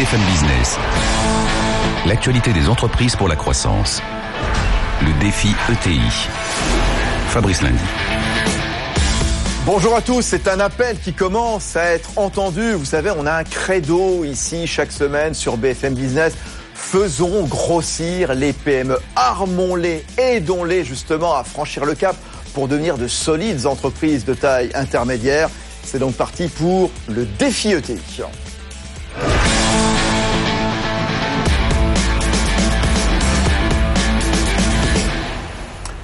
BFM Business. L'actualité des entreprises pour la croissance. Le défi ETI. Fabrice Lundi. Bonjour à tous, c'est un appel qui commence à être entendu. Vous savez, on a un credo ici chaque semaine sur BFM Business. Faisons grossir les PME, armons-les, aidons-les justement à franchir le cap pour devenir de solides entreprises de taille intermédiaire. C'est donc parti pour le défi ETI.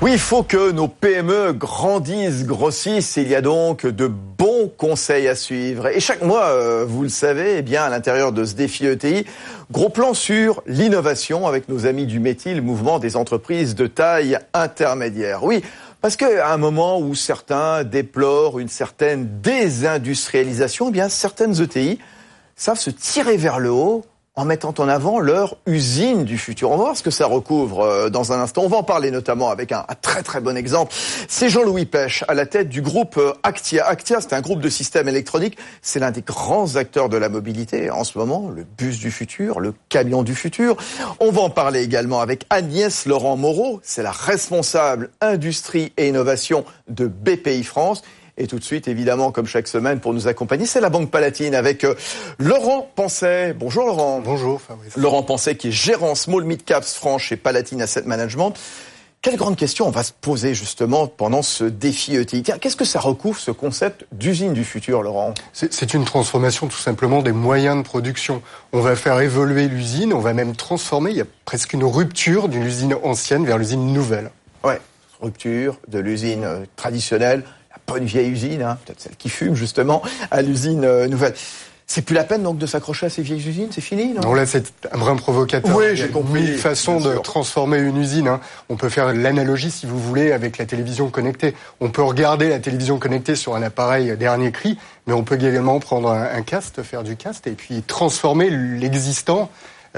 Oui, il faut que nos PME grandissent, grossissent. Il y a donc de bons conseils à suivre. Et chaque mois, euh, vous le savez, eh bien, à l'intérieur de ce défi ETI, gros plan sur l'innovation avec nos amis du métier, le mouvement des entreprises de taille intermédiaire. Oui, parce qu'à un moment où certains déplorent une certaine désindustrialisation, eh bien, certaines ETI savent se tirer vers le haut en mettant en avant leur usine du futur. On va voir ce que ça recouvre euh, dans un instant. On va en parler notamment avec un, très très bon exemple. C'est Jean-Louis Pêche à la tête du groupe euh, Actia. Actia, c'est un groupe de systèmes électroniques. C'est l'un des grands acteurs de la mobilité en ce moment. Le bus du futur, le camion du futur. On va en parler également avec Agnès Laurent Moreau. C'est la responsable industrie et innovation de BPI France. Et tout de suite, évidemment, comme chaque semaine, pour nous accompagner, c'est la Banque Palatine avec euh, Laurent Penset. Bonjour Laurent. Bonjour Fabrice. Laurent Penset qui est gérant Small Mid Caps France chez Palatine Asset Management. Quelle grande question on va se poser justement pendant ce défi ETI Qu'est-ce que ça recouvre ce concept d'usine du futur, Laurent? C'est une transformation tout simplement des moyens de production. On va faire évoluer l'usine, on va même transformer, il y a presque une rupture d'une usine ancienne vers l'usine nouvelle. Ouais, rupture de l'usine euh, traditionnelle pas une vieille usine, hein, peut-être celle qui fume justement, à l'usine euh, nouvelle. C'est plus la peine donc de s'accrocher à ces vieilles usines, c'est fini non, non là c'est un vrai provocateur. Oui, j'ai compris. Une façon de transformer une usine. Hein. On peut faire l'analogie si vous voulez avec la télévision connectée. On peut regarder la télévision connectée sur un appareil dernier cri, mais on peut également prendre un, un cast, faire du cast et puis transformer l'existant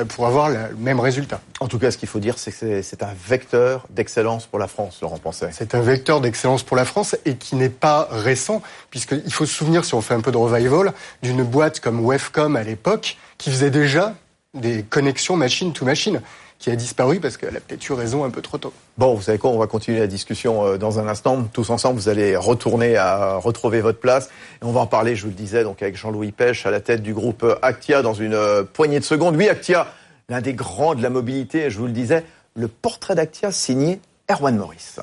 pour avoir le même résultat. En tout cas, ce qu'il faut dire, c'est que c'est un vecteur d'excellence pour la France, Laurent Penset. C'est un vecteur d'excellence pour la France et qui n'est pas récent, puisqu'il faut se souvenir, si on fait un peu de revival, d'une boîte comme Wefcom à l'époque, qui faisait déjà des connexions machine to machine qui a disparu parce qu'elle a peut-être eu raison un peu trop tôt. Bon, vous savez quoi, on va continuer la discussion euh, dans un instant. Tous ensemble, vous allez retourner à retrouver votre place. Et on va en parler, je vous le disais, donc avec Jean-Louis Pêche à la tête du groupe Actia dans une euh, poignée de secondes. Oui, Actia, l'un des grands de la mobilité, je vous le disais, le portrait d'Actia signé Erwan Morris.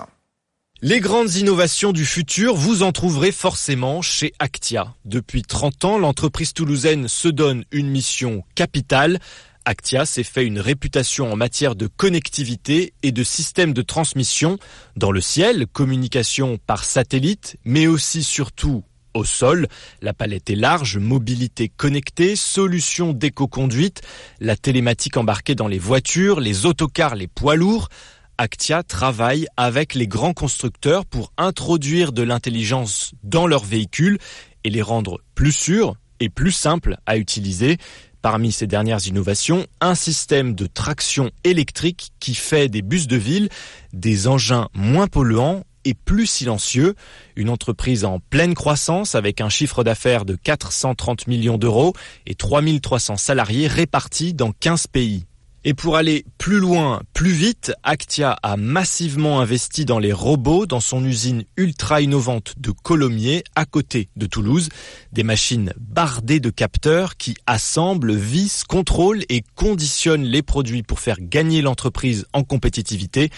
Les grandes innovations du futur, vous en trouverez forcément chez Actia. Depuis 30 ans, l'entreprise toulousaine se donne une mission capitale Actia s'est fait une réputation en matière de connectivité et de systèmes de transmission dans le ciel, communication par satellite, mais aussi surtout au sol. La palette est large, mobilité connectée, solutions d'éco-conduite, la télématique embarquée dans les voitures, les autocars, les poids lourds. Actia travaille avec les grands constructeurs pour introduire de l'intelligence dans leurs véhicules et les rendre plus sûrs et plus simples à utiliser. Parmi ces dernières innovations, un système de traction électrique qui fait des bus de ville des engins moins polluants et plus silencieux. Une entreprise en pleine croissance avec un chiffre d'affaires de 430 millions d'euros et 3300 salariés répartis dans 15 pays. Et pour aller plus loin, plus vite, Actia a massivement investi dans les robots dans son usine ultra innovante de Colomiers, à côté de Toulouse. Des machines bardées de capteurs qui assemblent, vissent, contrôlent et conditionnent les produits pour faire gagner l'entreprise en compétitivité.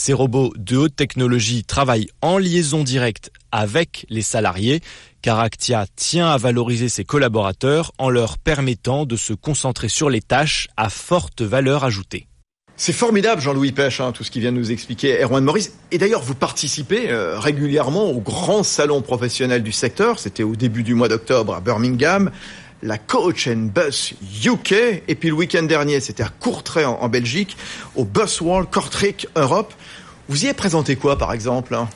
Ces robots de haute technologie travaillent en liaison directe avec les salariés, car Actia tient à valoriser ses collaborateurs en leur permettant de se concentrer sur les tâches à forte valeur ajoutée. C'est formidable, Jean-Louis Pêche, hein, tout ce qui vient de nous expliquer Erwan Maurice. Et d'ailleurs, vous participez euh, régulièrement au grand salon professionnel du secteur. C'était au début du mois d'octobre à Birmingham. La Coach and Bus UK. Et puis le week-end dernier, c'était à Courtrai en, Belgique, au Bus World Kortrijk Europe. Vous y avez présenté quoi, par exemple hein?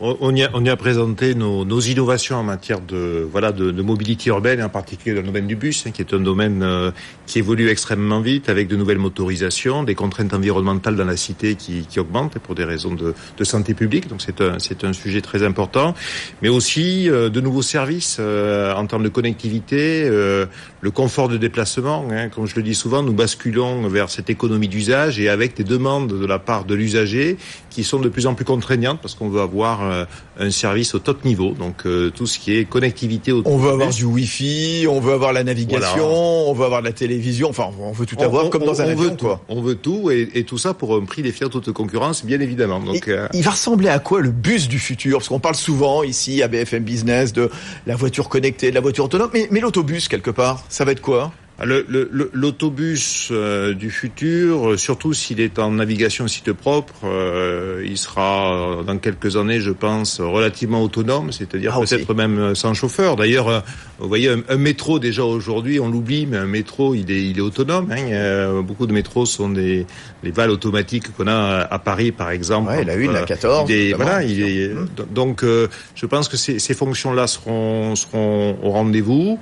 On y, a, présenté nos, innovations en matière de voilà de, mobilité urbaine, en particulier dans le domaine du bus, hein, qui est un domaine euh, qui évolue extrêmement vite, avec de nouvelles motorisations, des contraintes environnementales dans la cité qui, qui augmentent pour des raisons de, santé publique. Donc c'est un c'est un sujet très important, mais aussi euh, de nouveaux services euh, en termes de connectivité, le confort de déplacement. Hein, comme je le dis souvent, nous basculons vers cette économie d'usage et avec des demandes de la part de l'usager qui sont de plus en plus contraignantes parce qu'on veut avoir euh, un service au top niveau. Donc euh, tout ce qui est connectivité. On veut avoir du Wi-Fi, on veut avoir la navigation, on veut avoir de la télévision. Enfin, on veut tout avoir comme dans un avion. Veut Tout. On veut tout et, et, tout ça pour un prix défiant toute concurrence, bien évidemment. Donc, euh... il va ressembler à quoi le bus du futur? Parce qu'on parle souvent ici à BFM Business de la voiture connectée, de la voiture autonome, mais, mais l'autobus quelque part, ça va être quoi? L'autobus euh, du futur, euh, surtout s'il est en navigation site propre, euh, il sera dans quelques années, je pense, relativement autonome, c'est-à-dire ah, peut-être même sans chauffeur. D'ailleurs, vous voyez, un, métro déjà aujourd'hui, on l'oublie, mais un métro, il est, il est autonome. Hein. beaucoup de métros sont des les valles automatiques qu'on a à Paris, par exemple. Ouais, la 1, la 14. voilà, il est, donc je pense que ces, ces fonctions-là seront, seront au rendez-vous.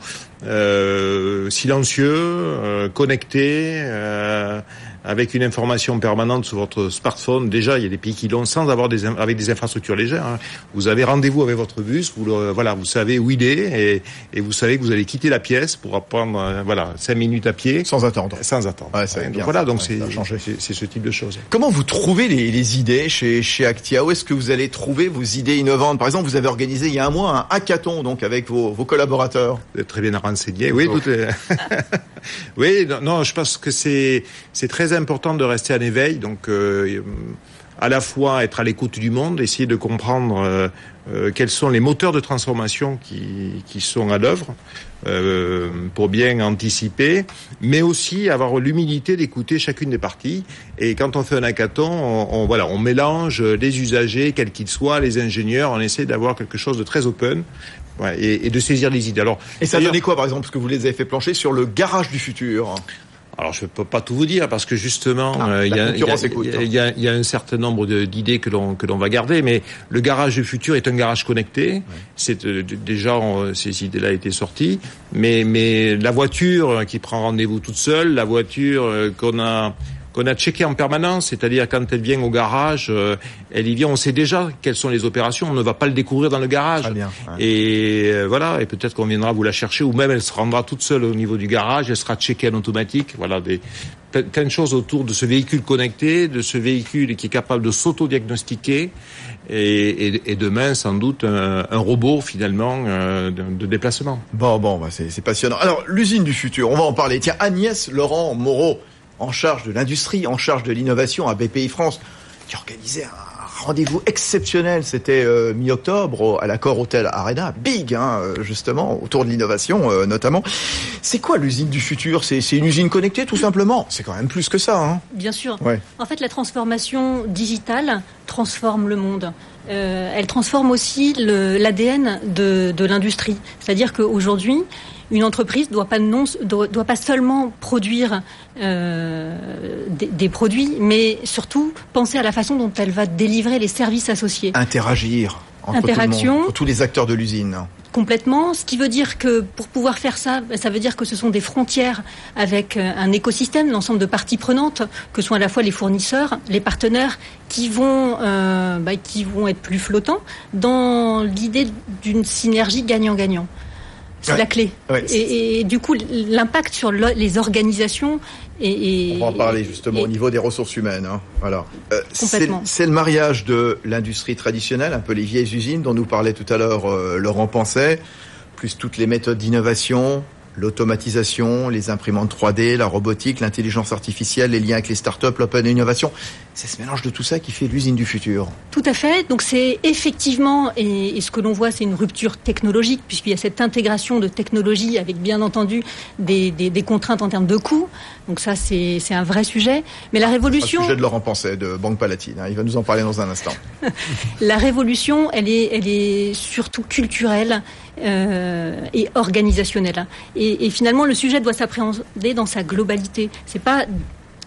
Silencieux, euh, connecté, euh, avec une information permanente sur votre smartphone. Déjà, il y a des pays qui l'ont sans avoir des avec des infrastructures légères. Hein. Vous avez rendez-vous avec votre bus, vous le, voilà, vous savez où il est et, et, vous savez que vous allez quitter la pièce pour prendre euh, voilà cinq minutes à pied sans attendre. Sans attendre. Ouais, ça donc voilà, donc c'est c'est ce type de choses. Comment vous trouvez les, les idées chez chez Actia? Où est-ce que vous allez trouver vos idées innovantes? Par exemple, vous avez organisé il y a un mois un hackathon donc avec vos, vos collaborateurs. Vous êtes très bien renseigné. Oui, tout est... oui, non, non, je pense que c'est c'est très important de rester en éveil. Donc, euh, à la fois être à l'écoute du monde, essayer de comprendre euh, euh, quels sont les moteurs de transformation qui, qui sont à l'œuvre pour bien anticiper, mais aussi avoir l'humilité d'écouter chacune des parties. Et quand on fait un hackathon, on, voilà, on mélange les usagers, quels qu'ils soient, les ingénieurs, on essaie d'avoir quelque chose de très open et, et, de saisir les idées. Alors, et ça donnait quoi, par exemple, parce que vous les avez fait plancher sur le garage du futur? Alors je ne peux pas tout vous dire parce que justement il y, a, un certain nombre d'idées que l'on que l'on va garder, mais le garage du futur est un garage connecté. C'est euh, déjà ces idées-là étaient sorties, mais mais la voiture qui prend rendez-vous toute seule, la voiture euh, qu'on a qu'on a checké en permanence, c'est-à-dire quand elle vient au garage, euh, elle y vient, on sait déjà quelles sont les opérations, on ne va pas le découvrir dans le garage. Et euh, voilà, et peut-être qu'on viendra vous la chercher, ou même elle se rendra toute seule au niveau du garage, elle sera checkée en automatique. Voilà, des, plein de choses autour de ce véhicule connecté, de ce véhicule qui est capable de s'auto-diagnostiquer, et, et, demain sans doute un, robot finalement euh, de, déplacement. Bon, bon, bah c'est passionnant. Alors l'usine du futur, on va en parler. Tiens, Agnès Laurent Moreau en charge de l'industrie, en charge de l'innovation à BPI France, qui organisait un rendez-vous exceptionnel. C'était euh, mi-octobre à l'accord Hôtel Arena, big, hein, euh, justement, autour de l'innovation euh, notamment. C'est quoi l'usine du futur? C'est une usine connectée, tout simplement? C'est quand même plus que ça. Hein. Bien sûr. En fait, la transformation digitale transforme le monde. elle transforme aussi l'ADN de, de l'industrie. C'est-à-dire qu'aujourd'hui, une entreprise doit pas non doit, doit pas seulement produire euh, des, des, produits, mais surtout penser à la façon dont elle va délivrer les services associés. Interagir entre, Interaction, tous les acteurs de l'usine complètement. Ce qui veut dire que pour pouvoir faire ça, ça veut dire que ce sont des frontières avec euh, un écosystème, l'ensemble de parties prenantes, que sont à la fois les fournisseurs, les partenaires, qui vont, euh, bah, qui vont être plus flottants dans l'idée d'une synergie gagnant-gagnant. C'est la clé. et, du coup, l'impact sur les organisations et, On va en parler justement au niveau des ressources humaines. Hein. Voilà. Euh, c'est le mariage de l'industrie traditionnelle, un peu les vieilles usines dont nous parlait tout à l'heure euh, Laurent Penset, plus toutes les méthodes d'innovation, l'automatisation, les imprimantes 3D, la robotique, l'intelligence artificielle, les liens avec les startups, l'open innovation. C'est ce mélange de tout ça qui fait l'usine du futur. Tout à fait. Donc c'est effectivement, et, ce que l'on voit, c'est une rupture technologique, puisqu'il y a cette intégration de technologie avec bien entendu des, des, contraintes en termes de coûts. Donc ça, c'est un vrai sujet. Mais la révolution... Un sujet de Laurent Penset, de Banque Palatine. Hein. Il va nous en parler dans un instant. la révolution, elle est, elle est surtout culturelle euh, et organisationnelle. Et, et finalement, le sujet doit s'appréhender dans sa globalité. C'est pas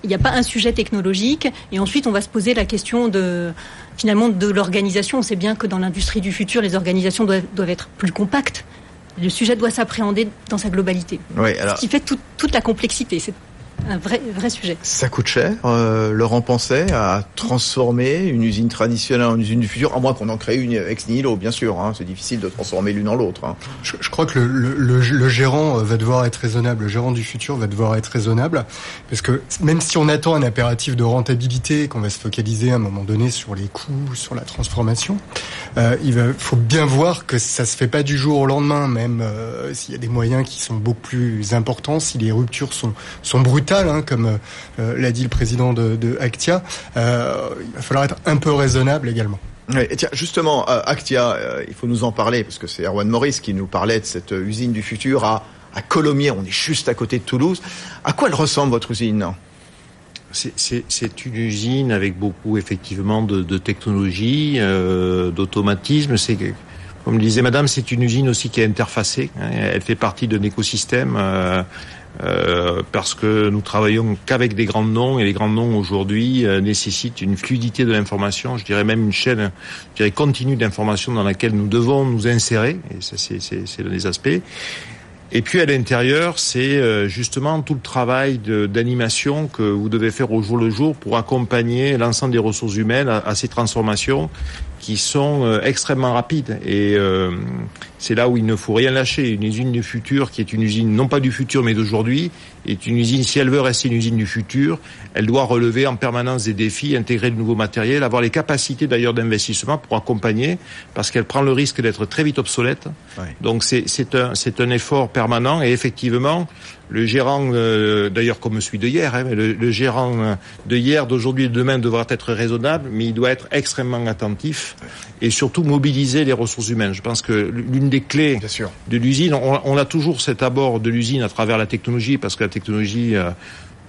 Il n'y a pas un sujet technologique et ensuite on va se poser la question de finalement de l'organisation. On sait bien que dans l'industrie du futur, les organisations doivent, doivent être plus compactes. Le sujet doit s'appréhender dans sa globalité. Oui, alors... Ce qui fait toute la complexité. C'est un vrai, vrai sujet. Ça coûte cher, euh, Laurent Pensait, à transformer une usine traditionnelle en usine du futur, à moins qu'on en crée une ex nihilo, bien sûr. Hein, c'est difficile de transformer l'une en l'autre. Hein. Je, je, crois que le, le, le, gérant euh, va devoir être raisonnable. Le gérant du futur va devoir être raisonnable, parce que même si on attend un impératif de rentabilité, qu'on va se focaliser à un moment donné sur les coûts, sur la transformation, euh, il va, faut bien voir que ça se fait pas du jour au lendemain, même euh, s'il y a des moyens qui sont beaucoup plus importants, si les ruptures sont, sont brutales Hein, comme euh, l'a dit le président de, Actia. Euh, il va falloir être un peu raisonnable également. et tiens, justement, euh, Actia, il faut nous en parler, parce que c'est Erwan Maurice qui nous parlait de cette usine du futur à, à Colomiers, on est juste à côté de Toulouse. À quoi elle ressemble, votre usine? C'est une usine avec beaucoup effectivement de, de technologie, d'automatisme. C'est comme disait Madame, c'est une usine aussi qui est interfacée. Hein. elle fait partie d'un écosystème. Euh, parce que nous travaillons qu'avec des grands noms et les grands noms aujourd'hui euh, nécessitent une fluidité de l'information, je dirais même une chaîne, je dirais continue d'information dans laquelle nous devons nous insérer, et ça c'est l'un des aspects. Et puis à l'intérieur, c'est euh, justement tout le travail d'animation que vous devez faire au jour le jour pour accompagner l'ensemble des ressources humaines à ces transformations qui sont euh, extrêmement rapides. Et euh, c'est là où il ne faut rien lâcher. Une usine du futur, qui est une usine non pas du futur mais d'aujourd'hui, est une usine, si elle veut rester une usine du futur, elle doit relever en permanence des défis, intégrer de nouveaux matériels, avoir les capacités d'ailleurs d'investissement pour accompagner, parce qu'elle prend le risque d'être très vite obsolète. Donc c'est un, un effort permanent et effectivement, le gérant, euh, d'ailleurs comme celui de hier, hein, le, le, gérant de hier, d'aujourd'hui et de demain devra être raisonnable, mais il doit être extrêmement attentif et surtout mobiliser les ressources humaines. Je pense que l'une des clés de l'usine, on, on, a toujours cet abord de l'usine à travers la technologie, parce que la technologie, euh,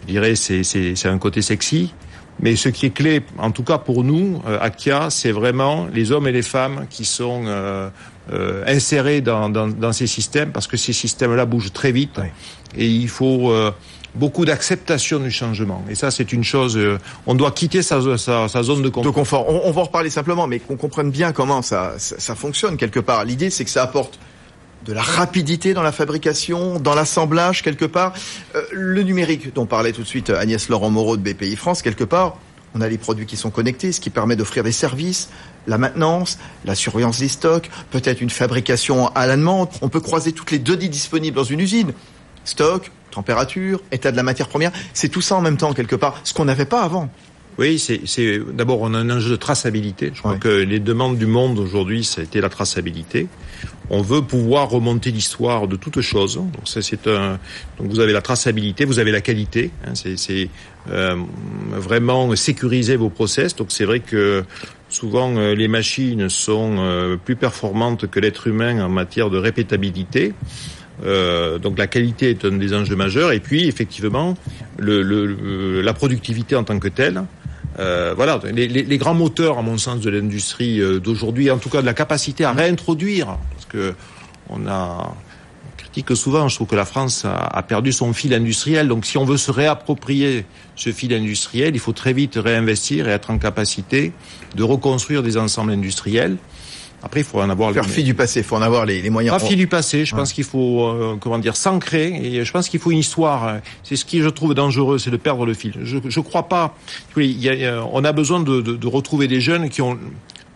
je dirais, c'est un côté sexy. Mais ce qui est clé, en tout cas pour nous, euh, Akia, c'est vraiment les hommes et les femmes qui sont euh, euh, insérés dans, dans, dans, ces systèmes, parce que ces systèmes-là bougent très vite. Et il faut beaucoup d'acceptation du changement. Et ça, c'est une chose. Euh, on doit quitter sa, zone de confort. De confort. On, on, va en reparler simplement, mais qu'on comprenne bien comment ça, ça, fonctionne quelque part. L'idée, c'est que ça apporte de la rapidité dans la fabrication, dans l'assemblage quelque part. Euh, le numérique dont parlait tout de suite Agnès Laurent Moreau de BPI France, quelque part, on a les produits qui sont connectés, ce qui permet d'offrir des services, la maintenance, la surveillance des stocks, peut-être une fabrication à la demande. On peut croiser toutes les données disponibles dans une usine. Stock, température, état de la matière première, c'est tout ça en même temps quelque part, ce qu'on n'avait pas avant. Oui, c'est d'abord on a un enjeu de traçabilité. Je crois que les demandes du monde aujourd'hui, ça a été la traçabilité. On veut pouvoir remonter l'histoire de toutes choses. Donc ça, c'est un. Donc vous avez la traçabilité, vous avez la qualité. Hein, c'est euh, vraiment sécuriser vos process. Donc c'est vrai que souvent euh, les machines sont euh, plus performantes que l'être humain en matière de répétabilité. Euh, donc la qualité est un des enjeux majeurs et puis effectivement la productivité en tant que telle. Euh, voilà, les, grands moteurs, à mon sens, de l'industrie euh, d'aujourd'hui, en tout cas de la capacité à réintroduire, parce que on a critique souvent, je trouve que la France a, perdu son fil industriel. Donc, si on veut se réapproprier ce fil industriel, il faut très vite réinvestir et être en capacité de reconstruire des ensembles industriels. Après, il faut en avoir. Faire fi du passé, il faut en avoir les, les moyens. Pas fi du passé. Je pense qu'il faut, euh, comment dire, s'ancrer. Et je pense qu'il faut une histoire. C'est ce qui je trouve dangereux, c'est de perdre le fil. Je, je crois pas. Oui, il y a, on a besoin de, de, de retrouver des jeunes qui ont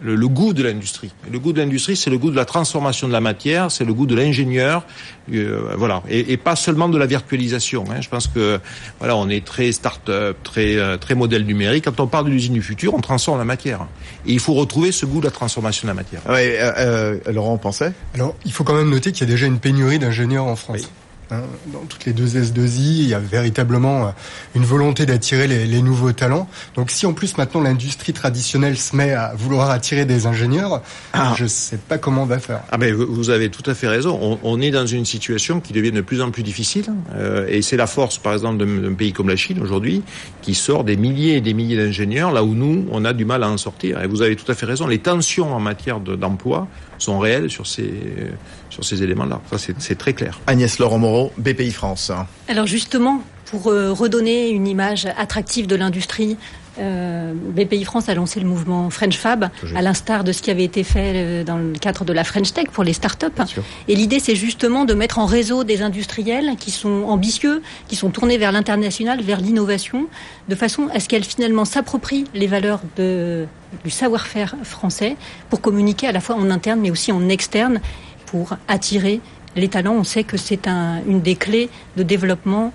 le, le, goût de l'industrie. Le goût de l'industrie, c'est le goût de la transformation de la matière, c'est le goût de l'ingénieur, euh, voilà, et, et, pas seulement de la virtualisation. Hein. Je pense que voilà, on est très start-up, très euh, très modèle numérique. Quand on parle de l'usine du futur, on transforme la matière. Et il faut retrouver ce goût de la transformation de la matière. Oui, euh, euh Laurent, on pensait? Alors, il faut quand même noter qu'il y a déjà une pénurie d'ingénieurs en France. Oui. Hein, dans toutes les deux S2I, il y a véritablement euh, une volonté d'attirer les, les, nouveaux talents. Donc si en plus maintenant l'industrie traditionnelle se met à vouloir attirer des ingénieurs, ah. je ne sais pas comment on va faire. Ah ben vous avez tout à fait raison. On, on est dans une situation qui devient de plus en plus difficile, euh, et c'est la force, par exemple, d'un pays comme la Chine aujourd'hui, qui sort des milliers et des milliers d'ingénieurs, là où nous, on a du mal à en sortir. Et vous avez tout à fait raison. Les tensions en matière d'emploi sont réelles sur ces sur ces éléments-là. Ça, c'est très clair. Agnès Laurent Moreau, BPI France. Alors justement, pour redonner une image attractive de l'industrie, euh, BPI France a lancé le mouvement French Fab, à l'instar de ce qui avait été fait euh, dans le cadre de la French Tech pour les startups. Et l'idée, c'est justement de mettre en réseau des industriels qui sont ambitieux, qui sont tournés vers l'international, vers l'innovation, de façon à ce qu'elles finalement s'approprient les valeurs de, du savoir-faire français pour communiquer à la fois en interne mais aussi en externe pour attirer les talents. On sait que c'est un, une des clés de développement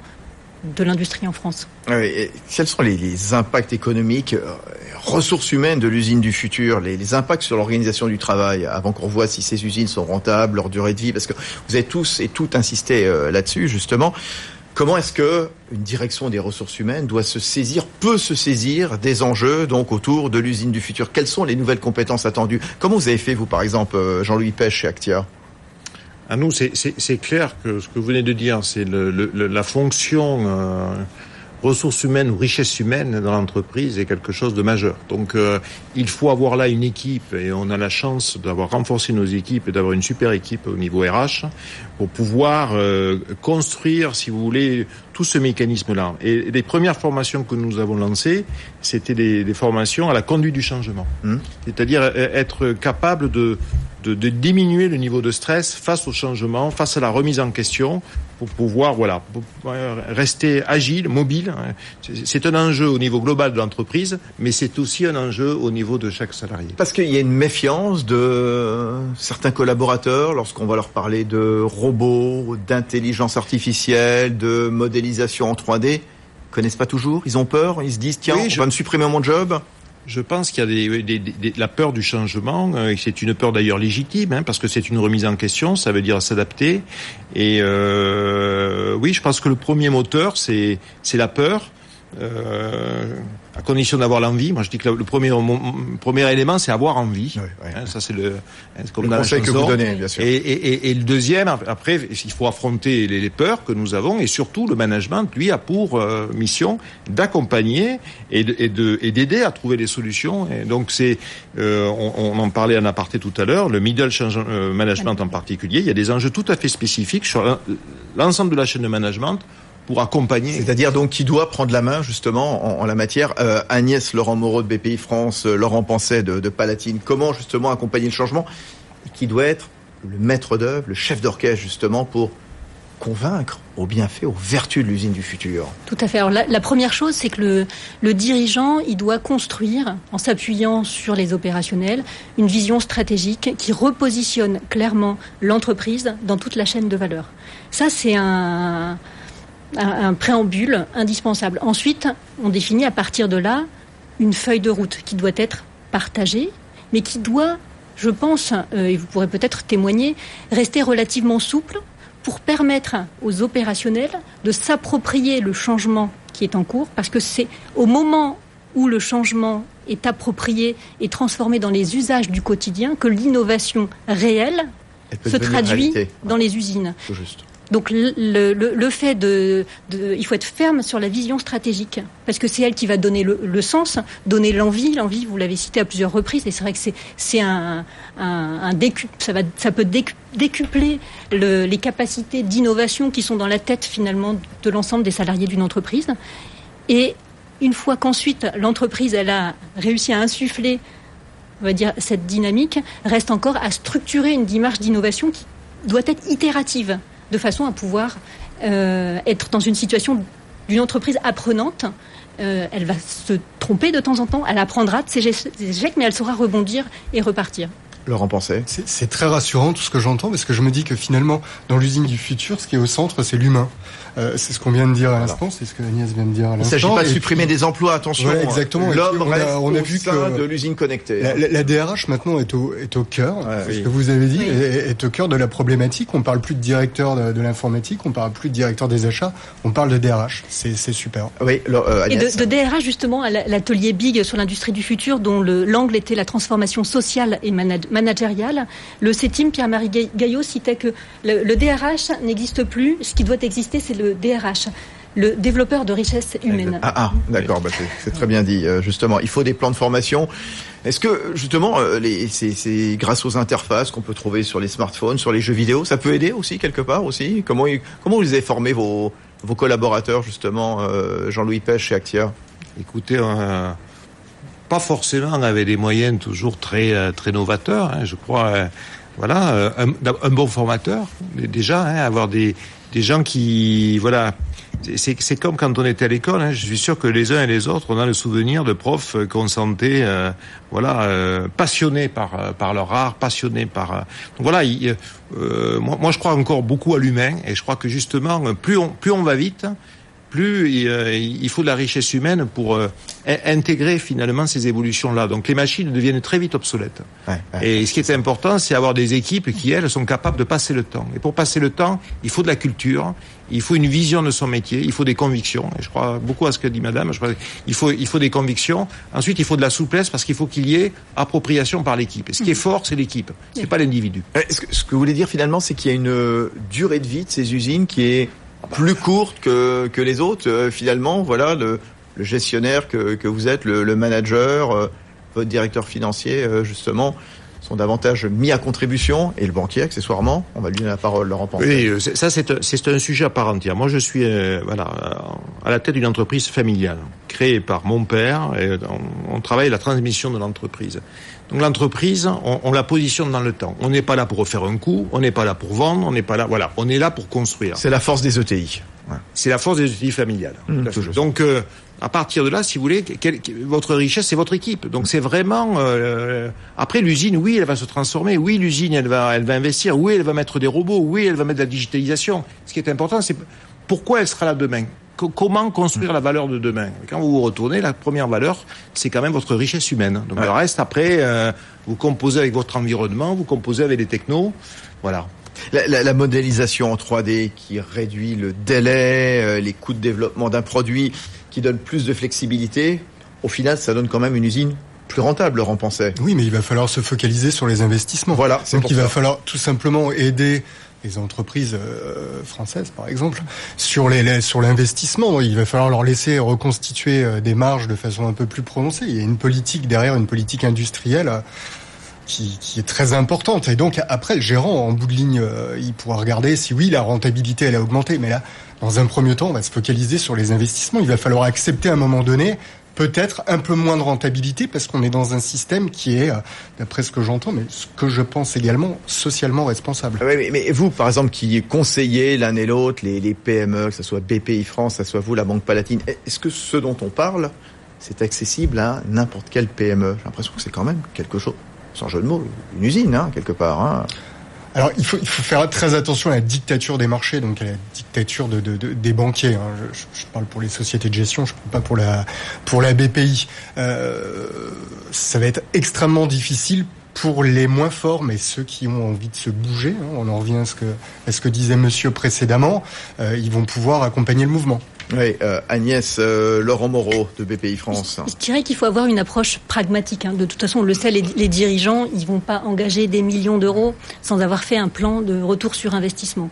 de l'industrie en France. Oui, quels sont les, impacts économiques, euh, ressources humaines de l'usine du futur, les, impacts sur l'organisation du travail, avant qu'on voit si ces usines sont rentables, leur durée de vie, parce que vous avez tous et toutes insisté euh, là-dessus, justement. Comment est-ce que une direction des ressources humaines doit se saisir, peut se saisir des enjeux donc autour de l'usine du futur? Quelles sont les nouvelles compétences attendues? Comment vous avez fait, vous, par exemple, euh, Jean-Louis Pêche chez Actia? À nous, c'est clair que ce que vous venez de dire, c'est la fonction euh, ressources humaines ou richesse humaine dans l'entreprise est quelque chose de majeur. Donc euh, il faut avoir là une équipe et on a la chance d'avoir renforcé nos équipes et d'avoir une super équipe au niveau RH pour pouvoir euh, construire, si vous voulez, tout ce mécanisme-là. Et les premières formations que nous avons lancées, c'était des, des, formations à la conduite du changement, mmh. c'est-à-dire être capable de de, de, diminuer le niveau de stress face au changement, face à la remise en question, pour pouvoir voilà rester agile, mobile. C'est un enjeu au niveau global de l'entreprise, mais c'est aussi un enjeu au niveau de chaque salarié. Parce qu'il y a une méfiance de certains collaborateurs lorsqu'on va leur parler de robots, d'intelligence artificielle, de modélisation en 3D. Ils connaissent pas toujours, ils ont peur, ils se disent tiens, je... on va me supprimer mon job. Je pense qu'il y a des, des, la peur du changement, euh, c'est une peur d'ailleurs légitime, hein, parce que c'est une remise en question, ça veut dire s'adapter. Et euh, oui, je pense que le premier moteur, c'est la peur. Euh, à condition d'avoir l'envie. Moi, je dis que le premier, premier élément, c'est avoir envie. Hein, ça, c'est le, comme le conseil que vous donnez, bien sûr. Et, et, et, le deuxième, après, il faut affronter les, les, peurs que nous avons, et surtout, le management, lui, a pour euh, mission d'accompagner et de, et d'aider à trouver des solutions. Et donc, c'est, euh, on, on, en parlait en aparté tout à l'heure, le middle euh, management en particulier. Il y a des enjeux tout à fait spécifiques sur l'ensemble de la chaîne de management pour accompagner. C'est-à-dire donc qui doit prendre la main justement en, la matière. Euh, Agnès Laurent Moreau de BPI France, euh, Laurent Penset de, de, Palatine. Comment justement accompagner le changement Qui doit être le maître d'œuvre, le chef d'orchestre justement pour convaincre au bienfait, aux vertus de l'usine du futur? Tout à fait. Alors la, la première chose, c'est que le, le, dirigeant, il doit construire, en s'appuyant sur les opérationnels, une vision stratégique qui repositionne clairement l'entreprise dans toute la chaîne de valeur. Ça, c'est un, un, préambule indispensable. Ensuite, on définit à partir de là une feuille de route qui doit être partagée, mais qui doit, je pense, euh, et vous pourrez peut-être témoigner, rester relativement souple pour permettre aux opérationnels de s'approprier le changement qui est en cours, parce que c'est au moment où le changement est approprié et transformé dans les usages du quotidien que l'innovation réelle se traduit dans les usines. Donc le, fait de, il faut être ferme sur la vision stratégique parce que c'est elle qui va donner le, sens, donner l'envie. L'envie, vous l'avez cité à plusieurs reprises, et c'est vrai que c'est un, un, ça va ça peut décupler le, les capacités d'innovation qui sont dans la tête finalement de l'ensemble des salariés d'une entreprise. Et une fois qu'ensuite l'entreprise elle a réussi à insuffler on va dire cette dynamique, reste encore à structurer une démarche d'innovation qui doit être itérative de façon à pouvoir euh, être dans une situation d'une entreprise apprenante. Euh, elle va se tromper de temps en temps, elle apprendra de ses échecs, mais elle saura rebondir et repartir. Laurent Pensée C'est très rassurant tout ce que j'entends parce que je me dis que finalement, dans l'usine du futur, ce qui est au centre, c'est l'humain. Euh, c'est ce qu'on vient de dire à l'instant, c'est ce que Agnès vient de dire à l'instant. Il ne s'agit pas de supprimer des emplois, attention. Ouais, exactement. L'homme reste on a, vu que de l'usine connectée. La, la, DRH maintenant est au, est au cœur, ce que vous avez dit, est, au cœur de la problématique. On parle plus de directeur de, de l'informatique, on parle plus de directeur des achats, on parle de DRH. C'est super. Oui, euh, Et de, de, DRH justement à l'atelier Big sur l'industrie du futur, dont l'angle était la transformation sociale et managériale. Le CETIM, Pierre-Marie Gaillot, citait que le, le DRH n'existe plus. Ce qui doit exister, c'est le DRH le développeur de richesse humaine. Ah, ah d'accord, bah c'est très bien dit. Euh, justement, il faut des plans de formation. Est-ce que justement, euh, c'est grâce aux interfaces qu'on peut trouver sur les smartphones, sur les jeux vidéo, ça peut aider aussi quelque part aussi? Comment comment vous les avez formés vos vos collaborateurs justement, Jean-Louis Pêche et Actia? Écoutez, pas forcément avec des moyens toujours très très novateurs. Hein, je crois voilà, un, un, bon formateur déjà, hein, avoir des, des gens qui, voilà, c'est comme quand on était à l'école. Hein, je suis sûr que les uns et les autres, on a le souvenir de profs qu'on sentait, euh, voilà, euh, passionnés par euh, par leur art, passionnés par. donc voilà, moi, moi, je crois encore beaucoup à l'humain et je crois que justement, plus on plus on va vite, plus euh, il faut de la richesse humaine pour euh, intégrer finalement ces évolutions-là. Donc les machines deviennent très vite obsolètes. Et ce qui est important, c'est avoir des équipes qui, elles, sont capables de passer le temps. Et pour passer le temps, il faut de la culture, il faut une vision de son métier, il faut des convictions. Et je crois beaucoup à ce que dit Madame. Je crois il faut il faut des convictions. Ensuite, il faut de la souplesse parce qu'il faut qu'il y ait appropriation par l'équipe. Et ce qui est fort, c'est l'équipe, c'est pas l'individu. Que, ce que vous voulez dire finalement, c'est qu'il y a une durée de vie de ces usines qui est plus courte que, que les autres. Euh, finalement, voilà, le, le gestionnaire que, que, vous êtes, le, le manager, euh, votre directeur financier, euh, justement, sont davantage mis à contribution et le banquier accessoirement. On va lui donner la parole, Laurent Pantin. Oui, ça c'est c'est un sujet à part entière. Moi, je suis voilà à la tête d'une entreprise familiale créée par mon père. Et on, on travaille la transmission de l'entreprise. Donc l'entreprise, on, on, la positionne dans le temps. On n'est pas là pour refaire un coup, on n'est pas là pour vendre, on n'est pas là. Voilà, on est là pour construire. C'est la force des ETI. Ouais. C'est la force des ETI familiales. Mmh, Donc euh, à partir de là, si vous voulez, quelle, votre richesse, c'est votre équipe. Donc c'est vraiment. Euh, après l'usine, oui, elle va se transformer. Oui, l'usine, elle va, elle va investir. Oui, elle va mettre des robots. Oui, elle va mettre de la digitalisation. Ce qui est important, c'est pourquoi elle sera là demain? Comment construire la valeur de demain? Quand vous vous retournez, la première valeur, c'est quand même votre richesse humaine. Donc le reste, après, euh, vous composez avec votre environnement, vous composez avec les technos, voilà. La, la, la, modélisation en 3D qui réduit le délai, euh, les coûts de développement d'un produit, qui donne plus de flexibilité, au final, ça donne quand même une usine plus rentable, Laurent Pensait. Oui, mais il va falloir se focaliser sur les investissements. Voilà. Donc il va falloir tout simplement aider les entreprises euh, françaises, par exemple, sur l'investissement. Il va falloir leur laisser reconstituer euh, des marges de façon un peu plus prononcée. Il y a une politique derrière, une politique industrielle. Euh, qui, est très importante. Et donc après, le gérant, en bout de ligne, il pourra regarder si oui, la rentabilité, elle a augmenté. Mais là, dans un premier temps, on va se focaliser sur les investissements. Il va falloir accepter à un moment donné peut-être un peu moins de rentabilité parce qu'on est dans un système qui est, euh, d'après ce que j'entends, mais ce que je pense également socialement responsable. Oui, mais vous, par exemple, qui conseillez l'un et l'autre, les, les, PME, que ce soit BPI France, que ce soit vous, la Banque Palatine, est-ce que ce dont on parle, c'est accessible à n'importe quelle PME J'ai l'impression que c'est quand même quelque chose, sans jeu de mots, une usine, hein, quelque part. Hein. Alors il faut, il faut faire très attention à la dictature des marchés, donc à la dictature de, de, de des banquiers. Hein. Je, je, parle pour les sociétés de gestion, je ne parle pas pour la pour la BPI. Euh, ça va être extrêmement difficile pour les moins forts, mais ceux qui ont envie de se bouger. Hein, on en revient à ce que à ce que disait Monsieur précédemment. Euh, ils vont pouvoir accompagner le mouvement. Oui, euh, Agnès euh, Laurent Moreau de BPI France. Je, dirais qu'il faut avoir une approche pragmatique. Hein. De toute façon, on le sait, les, les dirigeants, ils vont pas engager des millions d'euros sans avoir fait un plan de retour sur investissement.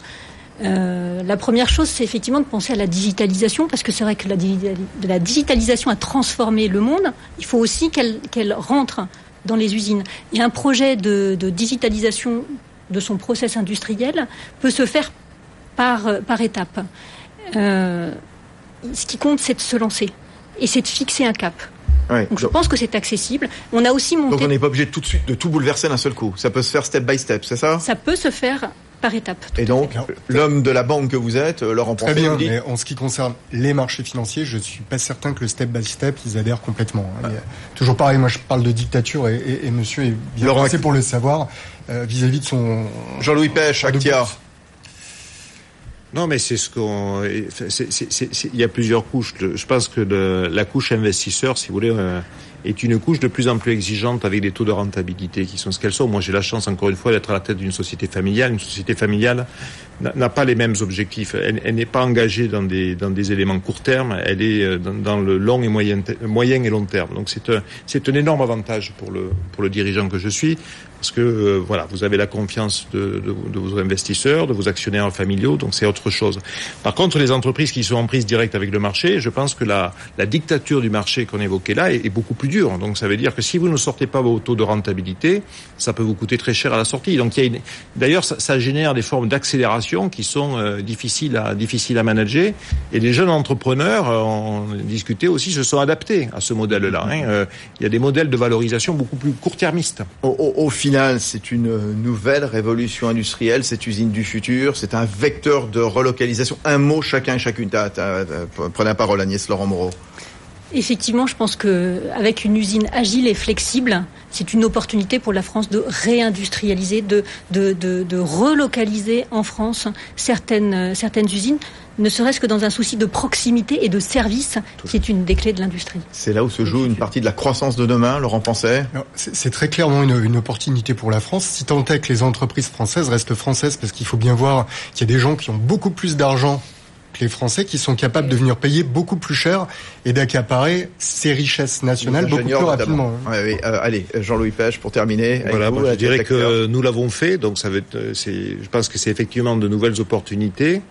Euh, la première chose, c'est effectivement de penser à la digitalisation, parce que c'est vrai que la, digitalisation a transformé le monde. Il faut aussi qu'elle qu rentre dans les usines. Et un projet de, digitalisation de son process industriel peut se faire par, par étapes. Ce qui compte, c'est de se lancer et c'est de fixer un cap. Ouais, donc je pense que c'est accessible. On a aussi monté. Donc on n'est pas obligé tout de suite de tout bouleverser d'un seul coup. Ça peut se faire step by step, c'est ça Ça peut se faire par étape. Et donc, l'homme de la banque que vous êtes, euh, Laurent Très bien, mais en ce qui concerne les marchés financiers, je suis pas certain que le step by step, ils adhèrent complètement. Ah. toujours pareil, moi je parle de dictature et, et, et monsieur est bien Laurent placé pour le savoir euh, vis-à-vis -vis de son... Jean-Louis Pêche, Actia. Non, mais c'est ce qu'on. Il y a plusieurs couches. Je pense que la couche investisseur, si vous voulez, euh, est une couche de plus en plus exigeante avec des taux de rentabilité qui sont ce qu'elles sont. Moi, j'ai la chance, encore une fois, d'être à la tête d'une société familiale. Une société familiale n'a pas les mêmes objectifs. Elle, n'est pas engagée dans des, dans des éléments court terme. Elle est euh, dans, dans le long et moyen, moyen et long terme. Donc, c'est un, c'est un énorme avantage pour le, pour le dirigeant que je suis. Parce que euh, voilà, vous avez la confiance de, de, de, vos investisseurs, de vos actionnaires familiaux, donc c'est autre chose. Par contre, les entreprises qui sont en prise directe avec le marché, je pense que la, la dictature du marché qu'on évoquait là est, beaucoup plus dure. Donc ça veut dire que si vous ne sortez pas vos taux de rentabilité, ça peut vous coûter très cher à la sortie. Donc il y a d'ailleurs ça, ça, génère des formes d'accélération qui sont euh, difficiles à difficiles à manager. Et les jeunes entrepreneurs, euh, on discutait aussi, se sont adaptés à ce modèle-là. Hein. Euh, il y a des modèles de valorisation beaucoup plus court-termistes. Au, au c'est une nouvelle révolution industrielle, cette usine du futur. C'est un vecteur de relocalisation. Un mot chacun et chacune. Prenez la parole, Agnès Laurent Moreau. Effectivement, je pense que avec une usine agile et flexible, c'est une opportunité pour la France de réindustrialiser, de, relocaliser en France certaines usines ne serait-ce que dans un souci de proximité et de service, qui est une des clés de l'industrie. C'est là où se joue une partie de la croissance de demain, Laurent Pensait C'est très clairement une, une, opportunité pour la France, si tant est que les entreprises françaises restent françaises, parce qu'il faut bien voir qu'il y a des gens qui ont beaucoup plus d'argent que les Français qui sont capables de venir payer beaucoup plus cher et d'accaparer ces richesses nationales beaucoup plus rapidement. Oui. Euh, allez, Jean-Louis Pêche, pour terminer. Voilà, vous, je dirais que nous l'avons fait, donc ça veut, je pense que c'est effectivement de nouvelles opportunités.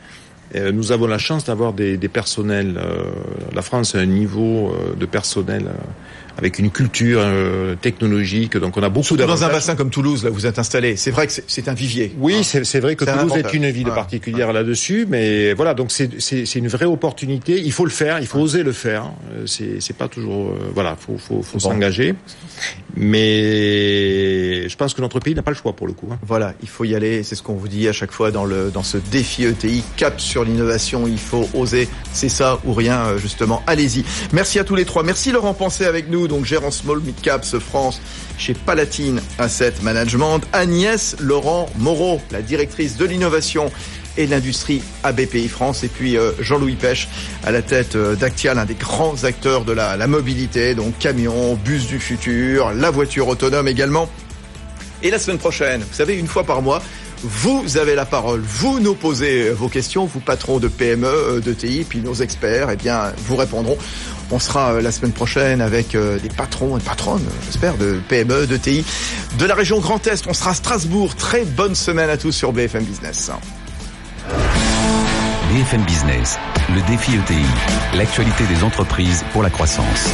Euh, nous avons la chance d'avoir des, personnels. Euh, la France a un niveau euh, de personnel avec une culture technologique. Donc on a beaucoup Dans un bassin comme Toulouse, là, vous êtes installé. C'est vrai que c'est un vivier. Oui, hein. c'est vrai que Toulouse est une ville particulière ouais. là-dessus, mais voilà, donc c'est une vraie opportunité. Il faut le faire, il faut oser le faire. C'est pas toujours voilà, faut faut, faut bon. s'engager. Mais je pense que notre pays n'a pas le choix pour le coup. Hein. Voilà, il faut y aller. C'est ce qu'on vous dit à chaque fois dans le dans ce défi ETI cap sur l'innovation. Il faut oser. C'est ça ou rien justement. Allez-y. Merci à tous les trois. Merci Laurent Pensé avec nous. Donc gérant Small Mid Caps France chez Palatine Asset Management. Agnès Laurent Moreau, la directrice de l'innovation et l'industrie à France. Et puis euh, Jean-Louis Pêche à la tête euh, d'Actia, l'un des grands acteurs de la, la mobilité, donc camions, bus du futur, la voiture autonome également. Et la semaine prochaine, vous savez, une fois par mois, vous avez la parole, vous nous posez vos questions, vous patrons de PME, de TI, puis nos experts, eh bien, vous répondront. On sera la semaine prochaine avec des patrons et patronnes, j'espère, de PME, de TI, de la région Grand Est. On sera à Strasbourg. Très bonne semaine à tous sur BFM Business. BFM Business, le défi ETI, l'actualité des entreprises pour la croissance.